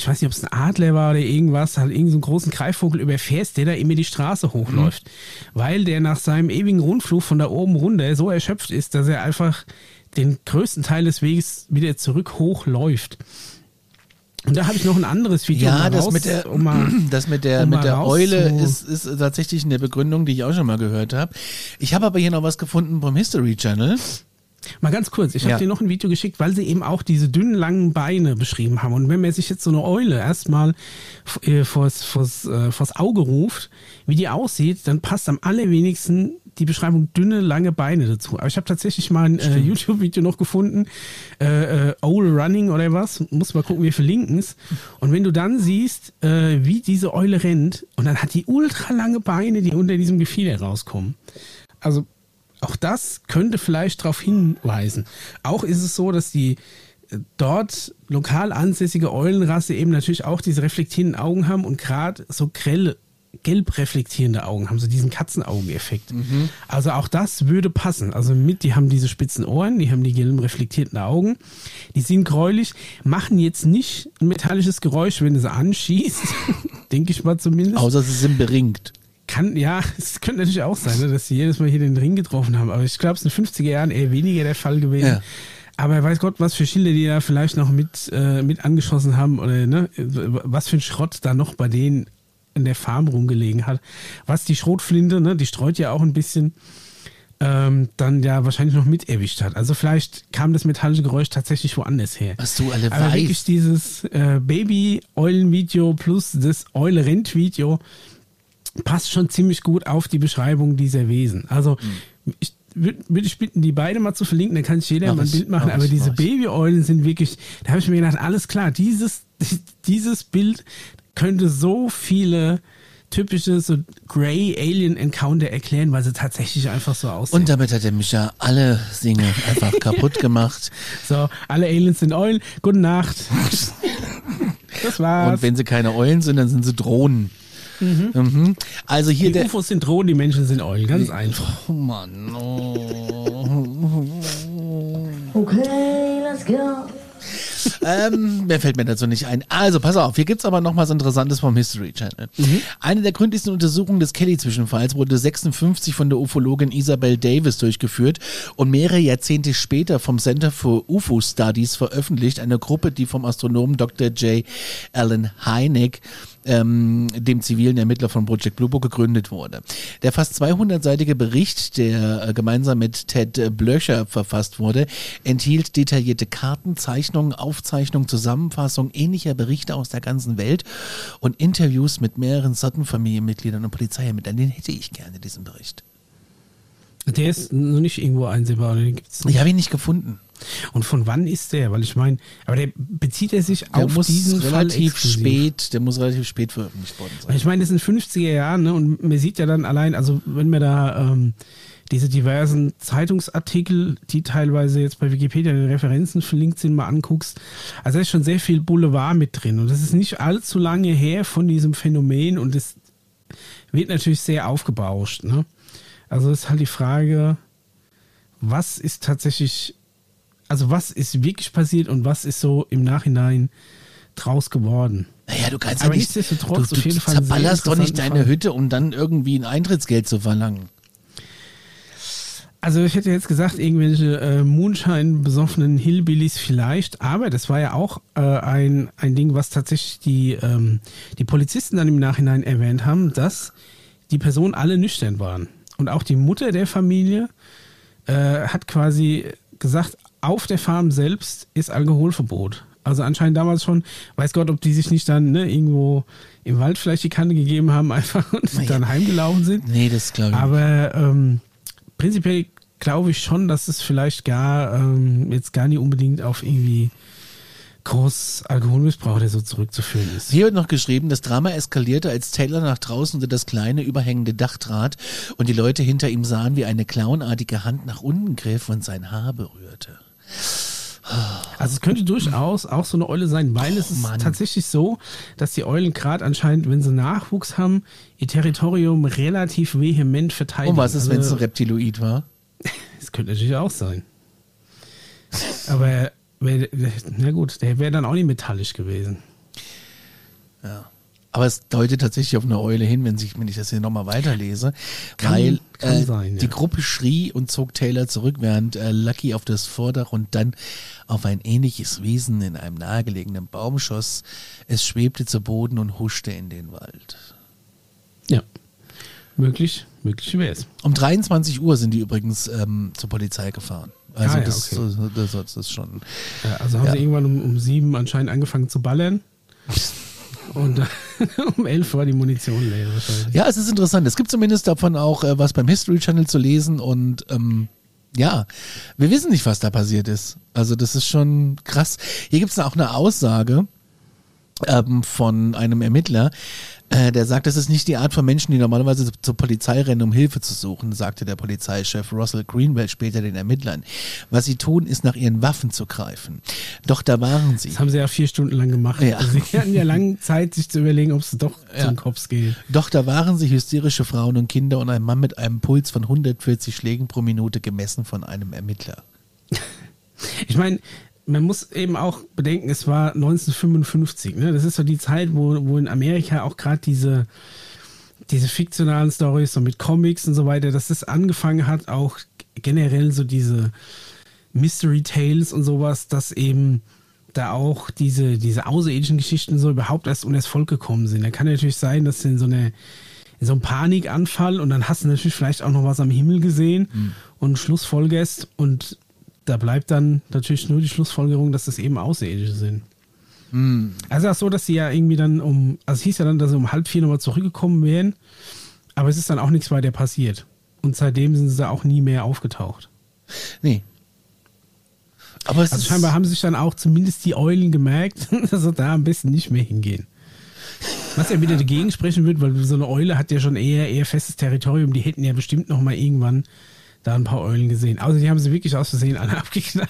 ich weiß nicht, ob es ein Adler war oder irgendwas, halt irgendeinen so einen großen Greifvogel überfährst, der da immer die Straße hochläuft. Weil der nach seinem ewigen Rundflug von da oben runter so erschöpft ist, dass er einfach den größten Teil des Weges wieder zurück hochläuft. Und da habe ich noch ein anderes Video. um Ja, das raus- mit der, um mal, (clears throat) das mit der, um mit der Eule ist, ist tatsächlich eine Begründung, die ich auch schon mal gehört habe. Ich habe aber hier noch was gefunden vom History Channel. Mal ganz kurz, ich habe Ja. dir noch ein Video geschickt, weil sie eben auch diese dünnen, langen Beine beschrieben haben. Und wenn man sich jetzt so eine Eule erstmal äh, vors, vors, äh, vors Auge ruft, wie die aussieht, dann passt am allerwenigsten die Beschreibung dünne, lange Beine dazu. Aber ich habe tatsächlich mal ein äh, YouTube-Video noch gefunden, äh, äh, Owl Running oder was, muss mal gucken, wir verlinken es. Und wenn du dann siehst, äh, wie diese Eule rennt, und dann hat die ultra lange Beine, die unter diesem Gefieder rauskommen. Also auch das könnte vielleicht darauf hinweisen. Auch ist es so, dass die äh, dort lokal ansässige Eulenrasse eben natürlich auch diese reflektierenden Augen haben und gerade so grelle, gelb reflektierende Augen haben, so diesen Katzenaugeneffekt. Also auch das würde passen. Also mit, die haben diese spitzen Ohren, die haben die gelben reflektierten Augen, die sind gräulich, machen jetzt nicht ein metallisches Geräusch, wenn du sie anschießt, (laughs) denke ich mal zumindest. Außer sie sind beringt. Kann, ja, (laughs) es könnte natürlich auch sein, ne, dass sie jedes Mal hier den Ring getroffen haben. Aber ich glaube, es ist in den 50er Jahren eher weniger der Fall gewesen. Ja. Aber weiß Gott, was für Schilder die da vielleicht noch mit, äh, mit angeschossen haben oder ne, was für ein Schrott da noch bei denen in der Farm rumgelegen hat. Was die Schrotflinte, ne, die streut ja auch ein bisschen, ähm, dann ja wahrscheinlich noch mit erwischt hat. Also vielleicht kam das metallische Geräusch tatsächlich woanders her. Was du alle Aber wirklich weißt. dieses äh, Baby-Eulen-Video plus das Eule-Rent-Video passt schon ziemlich gut auf die Beschreibung dieser Wesen. Also Hm. ich würde würd ich bitten, die beide mal zu verlinken, dann kann sich jeder Mach mal ein ich, Bild machen. mach Aber ich, diese. Baby-Eulen sind wirklich, da habe ich mir gedacht, alles klar, dieses, (laughs) dieses Bild könnte so viele typische so Grey Alien Encounter erklären, weil sie tatsächlich einfach so aussehen. Und damit hat er mich ja alle Dinge einfach (laughs) kaputt gemacht. so, alle Aliens sind Eulen. Gute Nacht. (laughs) das war's. Und wenn sie keine Eulen sind, dann sind sie Drohnen. Mhm. Also hier die der. UFOs sind Drohnen, die Menschen sind Eulen. Ganz einfach. Oh Mann. Oh. Okay, let's go. ähm, mehr fällt mir dazu nicht ein. Also, pass auf, hier gibt's aber noch was Interessantes vom History Channel. Eine der gründlichsten Untersuchungen des Kelly-Zwischenfalls wurde 56 von der Ufologin Isabel Davis durchgeführt und mehrere Jahrzehnte später vom Center for UFO Studies veröffentlicht. Eine Gruppe, die vom Astronomen Dr. J. Allen Hynek ähm, dem zivilen Ermittler von Project Blue Book gegründet wurde. Der fast 200-seitige Bericht, der äh, gemeinsam mit Ted Blöcher verfasst wurde, enthielt detaillierte Karten, Zeichnungen, Aufzeichnungen, Zusammenfassungen ähnlicher Berichte aus der ganzen Welt und Interviews mit mehreren Sutton-Familienmitgliedern und Polizeiermittlern. Den hätte ich gerne, diesen Bericht. Der ist noch nicht irgendwo einsehbar. Ich habe ihn nicht gefunden. Und von wann ist der? Weil ich meine, aber der bezieht er sich Der auf muss diesen Fall relativ exklusiv. spät, der muss relativ spät veröffentlicht worden sein. Ich meine, das sind 50er Jahre, ne? Und man sieht ja dann allein, also wenn man da ähm, diese diversen Zeitungsartikel, die teilweise jetzt bei Wikipedia in den Referenzen verlinkt sind, mal anguckst, also da ist schon sehr viel Boulevard mit drin. Und das ist nicht allzu lange her von diesem Phänomen und es wird natürlich sehr aufgebauscht. Ne? Also ist halt die Frage, was ist tatsächlich, also was ist wirklich passiert und was ist so im Nachhinein draus geworden? Naja, du kannst Aber ja nicht, du, du auf jeden Fall einen sehr zerballerst doch nicht deine Fall. Hütte, um dann irgendwie ein Eintrittsgeld zu verlangen. Also ich hätte jetzt gesagt, irgendwelche äh, Moonshine besoffenen Hillbillies vielleicht, aber das war ja auch äh, ein, ein Ding, was tatsächlich die, ähm, die Polizisten dann im Nachhinein erwähnt haben, dass die Personen alle nüchtern waren. Und auch die Mutter der Familie äh, hat quasi gesagt, auf der Farm selbst ist Alkoholverbot. Also anscheinend damals schon, weiß Gott, ob die sich nicht dann ne, irgendwo im Wald vielleicht die Kante gegeben haben (laughs) einfach und Naja. dann heimgelaufen sind. Nee, das glaube ich nicht. Aber ähm, prinzipiell glaube ich schon, dass es vielleicht gar ähm, jetzt gar nicht unbedingt auf irgendwie groß Alkoholmissbrauch oder so zurückzuführen ist. Hier wird noch geschrieben, das Drama eskalierte, als Taylor nach draußen unter das kleine überhängende Dach trat und die Leute hinter ihm sahen, wie eine clownartige Hand nach unten griff und sein Haar berührte. Also es könnte durchaus auch so eine Eule sein, weil es ist Mann. tatsächlich so, dass die Eulen gerade anscheinend, wenn sie Nachwuchs haben, ihr Territorium relativ vehement verteidigen. Und was ist, wenn es Also, ein Reptiloid war? (laughs) Das könnte natürlich auch sein. Aber wär, na gut, der wäre dann auch nicht metallisch gewesen. Ja. Aber es deutet tatsächlich auf eine Eule hin, wenn, sich, wenn ich das hier nochmal weiterlese. Kann- weil kann äh, sein, ja. die Gruppe schrie und zog Taylor zurück, während äh, Lucky auf das Vordach und dann auf ein ähnliches Wesen in einem nahegelegenen Baum schoss. Es schwebte zu Boden und huschte in den Wald. Ja. Möglich, möglich wäre es. Um 23 Uhr sind die übrigens ähm, zur Polizei gefahren. Also Ah, ja, das, okay. das, das, das ist schon. Ja, also haben Ja. sie irgendwann um, um sieben anscheinend angefangen zu ballern. Und (laughs) um elf war die Munition leer wahrscheinlich. Ja, es ist interessant. Es gibt zumindest davon auch äh, was beim History Channel zu lesen und ähm, ja, wir wissen nicht, was da passiert ist. Also das ist schon krass. Hier gibt es auch eine Aussage ähm, von einem Ermittler, äh, der sagt, das ist nicht die Art von Menschen, die normalerweise zu- zur Polizei rennen, um Hilfe zu suchen, sagte der Polizeichef Russell Greenwell später den Ermittlern. Was sie tun, ist nach ihren Waffen zu greifen. Doch da waren sie. Das haben sie ja vier Stunden lang gemacht. Ja. Also sie hatten ja lange Zeit, sich zu überlegen, ob es doch Ja. zum Kops geht. Doch da waren sie hysterische Frauen und Kinder und ein Mann mit einem Puls von 140 Schlägen pro Minute gemessen von einem Ermittler. Ich meine, man muss eben auch bedenken, es war 1955. Ne? Das ist so die Zeit, wo, wo in Amerika auch gerade diese, diese fiktionalen Stories, so mit Comics und so weiter, dass das angefangen hat, auch generell so diese Mystery Tales und sowas, dass eben da auch diese, diese außerirdischen Geschichten so überhaupt erst unter das Volk gekommen sind. Da kann natürlich sein, dass in so eine in so einem Panikanfall und dann hast du natürlich vielleicht auch noch was am Himmel gesehen und Schlussfolgerst und da bleibt dann natürlich nur die Schlussfolgerung, dass das eben Außerirdische sind. Also auch so, dass sie ja irgendwie dann um, also es hieß ja dann, dass sie um halb vier nochmal zurückgekommen wären, aber es ist dann auch nichts weiter passiert. Und seitdem sind sie da auch nie mehr aufgetaucht. Nee. Aber es Also ist scheinbar haben sich dann auch zumindest die Eulen gemerkt, (laughs) dass sie da am besten nicht mehr hingehen. Was ja wieder dagegen sprechen wird, weil so eine Eule hat ja schon eher, eher festes Territorium. Die hätten ja bestimmt noch mal irgendwann da ein paar Eulen gesehen. Außer die haben sie wirklich aus Versehen alle (laughs) abgeknallt.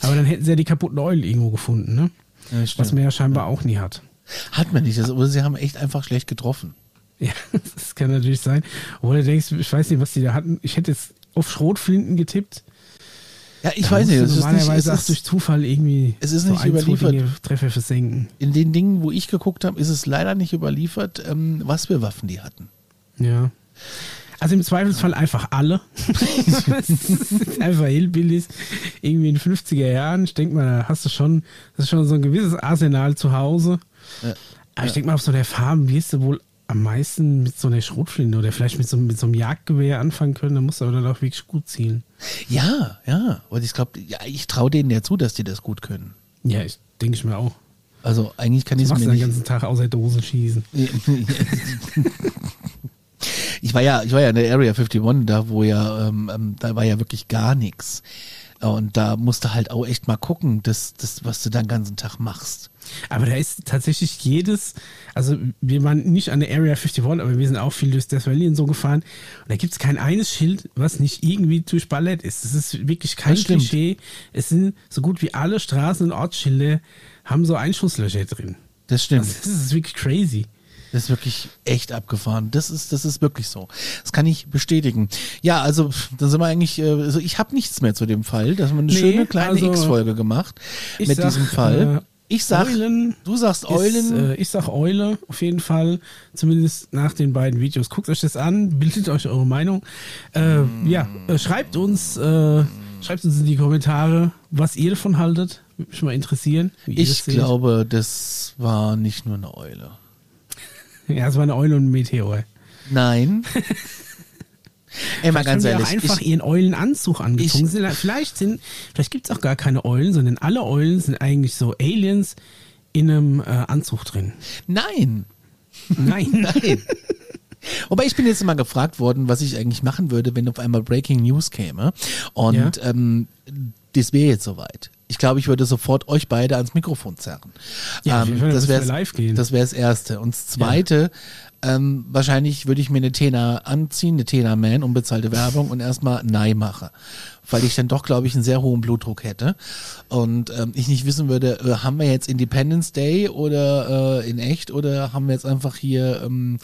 Aber dann hätten sie ja die kaputten Eulen irgendwo gefunden, ne? Ja. Was man ja scheinbar auch nie hat. hat man nicht. Das, oder sie haben echt einfach schlecht getroffen. (laughs) Ja, das kann natürlich sein. Oder du denkst, ich weiß nicht, was die da hatten. Ich hätte jetzt auf Schrotflinten getippt. Ja, ich Da weiß nicht. Es du ist nicht, normalerweise es auch durch ist, Zufall irgendwie es ist so nicht ein, überliefert. Dinge Treffer versenken. in den Dingen, wo ich geguckt habe, ist es leider nicht überliefert, ähm, was für Waffen die hatten. Ja. Also im Zweifelsfall einfach alle. (laughs) einfach Hillbillies. Irgendwie in den 50er Jahren. Ich denke mal, da hast du schon, das ist schon so ein gewisses Arsenal zu Hause. Ja. Aber ich denke mal, auf so der Farm wirst du wohl am meisten mit so einer Schrotflinte oder vielleicht mit so, mit so einem Jagdgewehr anfangen können. Da musst du aber dann auch wirklich gut zielen. Ja, ja. Und ich glaube, ja, ich traue denen ja zu, dass die das gut können. Ja, ich denke ich mir auch. Also eigentlich kann ich Du es mir den nicht. ganzen Tag außer Dose schießen. (laughs) (laughs) Ich war ja, ich war ja in der Area 51, da wo ja, ähm, ähm, da war ja wirklich gar nichts. Und da musst du halt auch echt mal gucken, das, das, was du den ganzen Tag machst. Aber da ist tatsächlich jedes, also wir waren nicht an der Area 51, aber wir sind auch viel durch Death Valley und so gefahren. Und da gibt es kein eines Schild, was nicht irgendwie durchballert ist. Das ist wirklich kein Das stimmt. Klischee. Es sind so gut wie alle Straßen- und Ortsschilder haben so Einschusslöcher drin. Das stimmt. Das ist wirklich crazy. Das ist wirklich echt abgefahren. Das ist, das ist wirklich so. Das kann ich bestätigen. Ja, also da sind wir eigentlich, äh, also ich habe nichts mehr zu dem Fall. Da haben wir eine Nee, schöne kleine also, X-Folge gemacht mit sag, diesem Fall. äh, ich sag, Eulen du sagst Ist, Eulen. äh, ich sag Eule, auf jeden Fall. Zumindest nach den beiden Videos. Guckt euch das an, bildet euch eure Meinung. Äh, Ja, äh, schreibt uns, äh, schreibt uns in die Kommentare, was ihr davon haltet. Würde mich mal interessieren. Ich das glaube, das war nicht nur eine Eule. (laughs) Ja, es war eine Eule und ein Meteor. Nein. (laughs) Ey, mal ganz ehrlich. auch einfach ich, ihren Eulenanzug angezogen. Ich- vielleicht sind, vielleicht gibt es auch gar keine Eulen, sondern alle Eulen sind eigentlich so Aliens in einem äh, Anzug drin. nein. Nein. (laughs) Nein. Wobei ich bin jetzt mal gefragt worden, was ich eigentlich machen würde, wenn auf einmal Breaking News käme. Und Ja. ähm, das wäre jetzt soweit. Ich glaube, ich würde sofort euch beide ans Mikrofon zerren. Ja, da das wäre live gehen. Das wäre das Erste. Und das Zweite, ähm, wahrscheinlich würde ich mir eine Tena anziehen, eine Tena Man, unbezahlte Werbung und erstmal Nein mache. Weil ich dann doch, glaube ich, einen sehr hohen Blutdruck hätte. Und ähm, ich nicht wissen würde, äh, haben wir jetzt Independence Day oder äh, in echt oder haben wir jetzt einfach hier ähm,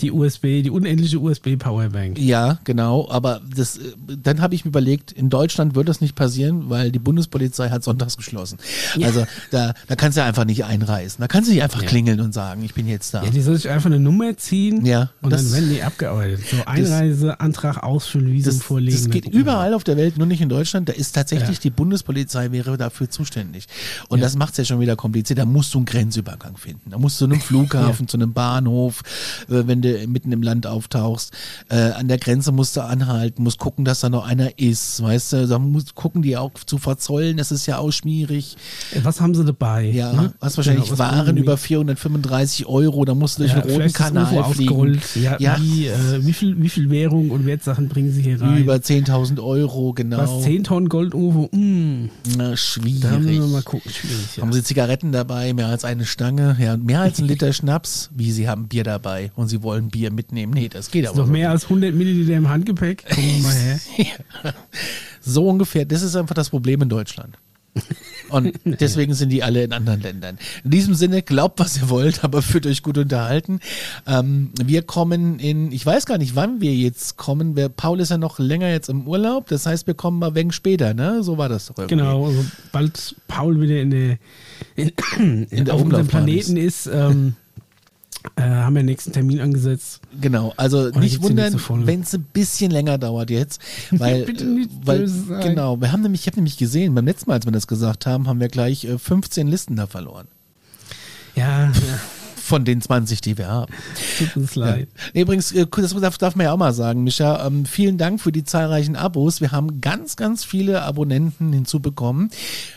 Die USB, die unendliche USB-Powerbank. ja, genau, aber das, äh, dann habe ich mir überlegt, in Deutschland wird das nicht passieren, weil die Bundespolizei hat sonntags geschlossen. Ja. Also da, da kannst du einfach nicht einreisen. Da kannst du nicht einfach Ja. klingeln und sagen, ich bin jetzt da. Ja, die soll sich einfach eine Nummer ziehen Ja, und das- dann werden die abgearbeitet. So Einreiseantrag ausfüllen, Visum das, vorlegen. das geht überall auf der Welt, nur nicht in Deutschland. Da ist tatsächlich Ja. die Bundespolizei wäre dafür zuständig. Und das macht es ja schon wieder kompliziert. Da musst du einen Grenzübergang finden. Da musst du zu einem (laughs) Flughafen, zu einem Bahnhof, äh, wenn du mitten im Land auftauchst. Äh, an der Grenze musst du anhalten, musst gucken, dass da noch einer ist. Weißt du, da musst gucken die auch zu verzollen. Das ist ja auch schwierig. mal. Was haben sie dabei? Ja, ne? hast wahrscheinlich Genau, Waren über 435 Euro. Da musst du durch ja, den roten Kanal fliegen. Ja, Ja. Wie, äh, wie, viel, wie viel Währung und Wertsachen bringen sie hier rein? Über 10.000 Euro, genau. Was, 10 Tonnen Gold UFO? Mm, Na, schwierig. da müssen wir mal gucken. Schwierig, ja. Haben Sie Zigaretten dabei, mehr als eine Stange, ja, mehr als ein Liter Schnaps, wie Sie haben Bier dabei und Sie wollen Bier mitnehmen. Nee, das geht Ist aber noch mehr als 100 Milliliter im Handgepäck. (laughs) So ungefähr. Das ist einfach das Problem in Deutschland. Und (laughs) deswegen sind die alle in anderen Ländern. In diesem Sinne, glaubt, was ihr wollt, aber fühlt euch gut unterhalten. Ähm, wir kommen in, ich weiß gar nicht, wann wir jetzt kommen. Wir, Paul ist ja noch länger jetzt im Urlaub, das heißt, wir kommen mal wenig später, ne? So war das doch irgendwie. Genau, also bald Paul wieder in der, in, In der auf unserem Planeten ist, ähm, (laughs) äh, haben wir den nächsten Termin angesetzt. Genau, also da nicht wundern, wenn es ein bisschen länger dauert jetzt, (laughs) weil, Bitte nicht weil genau, wir haben nämlich, ich habe nämlich gesehen, beim letzten Mal, als wir das gesagt haben, haben wir gleich äh, 15 Listen da verloren. Ja, ja Von den 20, die wir haben. tut uns leid. Nee, Übrigens, äh, das darf, darf man ja auch mal sagen, Micha, ähm, vielen Dank für die zahlreichen Abos. Wir haben ganz, ganz viele Abonnenten hinzubekommen.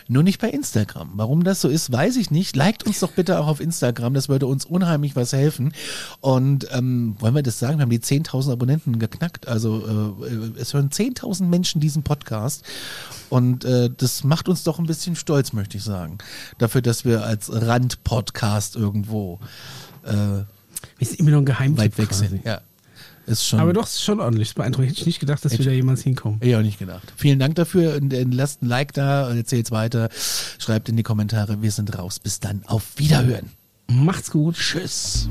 Nur nicht bei Instagram. Warum das so ist, weiß ich nicht. Liked uns doch bitte auch auf Instagram. Das würde uns unheimlich was helfen. Und ähm, wollen wir das sagen? Wir haben die 10.000 Abonnenten geknackt. Also äh, es hören 10.000 Menschen diesen Podcast. Und äh, das macht uns doch ein bisschen stolz, möchte ich sagen. Dafür, dass wir als Randpodcast irgendwo äh, sind immer noch ein Geheimtipp weit weg quasi. sind. Ja. Ist schon. Aber doch, es ist schon ordentlich. Das ist beeindruckend. Hätte ich nicht gedacht, dass wir da jemals hinkommen. Ich auch nicht gedacht. Vielen Dank dafür. Und, äh, Lasst ein Like da, erzählt's weiter. Schreibt in die Kommentare. Wir sind raus. Bis dann. Auf Wiederhören. Macht's gut. Tschüss.